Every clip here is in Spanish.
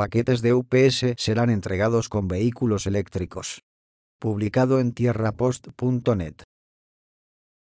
paquetes de UPS serán entregados con vehículos eléctricos. Publicado en tierrapost.net.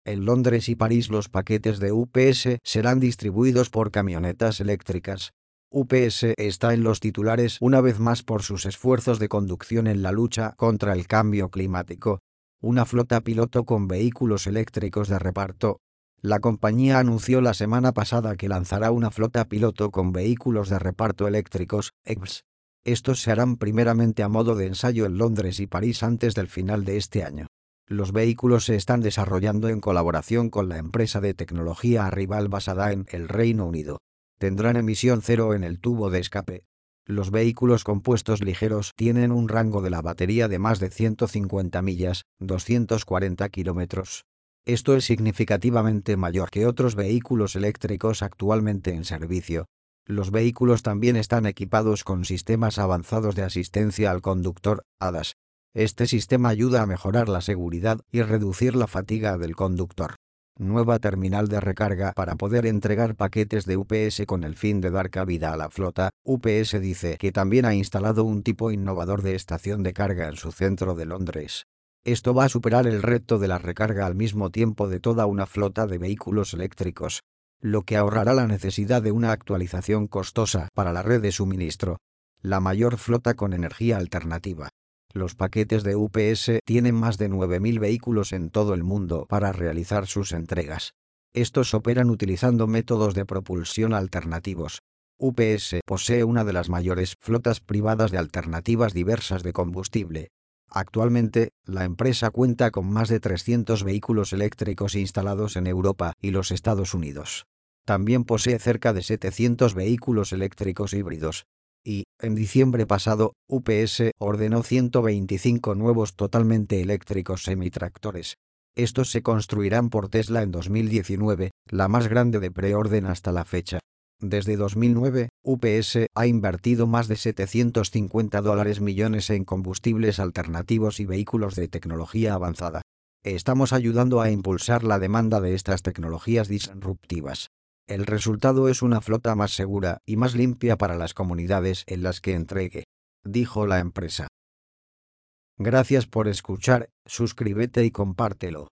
En Londres y París los paquetes de UPS serán distribuidos por camionetas eléctricas. UPS está en los titulares una vez más por sus esfuerzos de conducción en la lucha contra el cambio climático. Una flota piloto con vehículos eléctricos de reparto. La compañía anunció la semana pasada que lanzará una flota piloto con vehículos de reparto eléctricos, EVs. Estos se harán primeramente a modo de ensayo en Londres y París antes del final de este año. Los vehículos se están desarrollando en colaboración con la empresa de tecnología Arrival basada en el Reino Unido. Tendrán emisión cero en el tubo de escape. Los vehículos compuestos ligeros tienen un rango de la batería de más de 150 millas, 240 kilómetros. Esto es significativamente mayor que otros vehículos eléctricos actualmente en servicio. Los vehículos también están equipados con sistemas avanzados de asistencia al conductor, ADAS, este sistema ayuda a mejorar la seguridad y reducir la fatiga del conductor. Nueva terminal de recarga para poder entregar paquetes de UPS con el fin de dar cabida a la flota. UPS dice que también ha instalado un tipo innovador de estación de carga en su centro de Londres. Esto va a superar el reto de la recarga al mismo tiempo de toda una flota de vehículos eléctricos, lo que ahorrará la necesidad de una actualización costosa para la red de suministro. La mayor flota con energía alternativa. Los paquetes de UPS tienen más de 9.000 vehículos en todo el mundo para realizar sus entregas. Estos operan utilizando métodos de propulsión alternativos. UPS posee una de las mayores flotas privadas de alternativas diversas de combustible. Actualmente, la empresa cuenta con más de 300 vehículos eléctricos instalados en Europa y los Estados Unidos. También posee cerca de 700 vehículos eléctricos híbridos, y, en diciembre pasado, UPS ordenó 125 nuevos totalmente eléctricos semitractores. Estos se construirán por Tesla en 2019, la más grande de preorden hasta la fecha. Desde 2009, UPS ha invertido más de 750 dólares millones en combustibles alternativos y vehículos de tecnología avanzada. Estamos ayudando a impulsar la demanda de estas tecnologías disruptivas. El resultado es una flota más segura y más limpia para las comunidades en las que entregue, dijo la empresa. Gracias por escuchar, suscríbete y compártelo.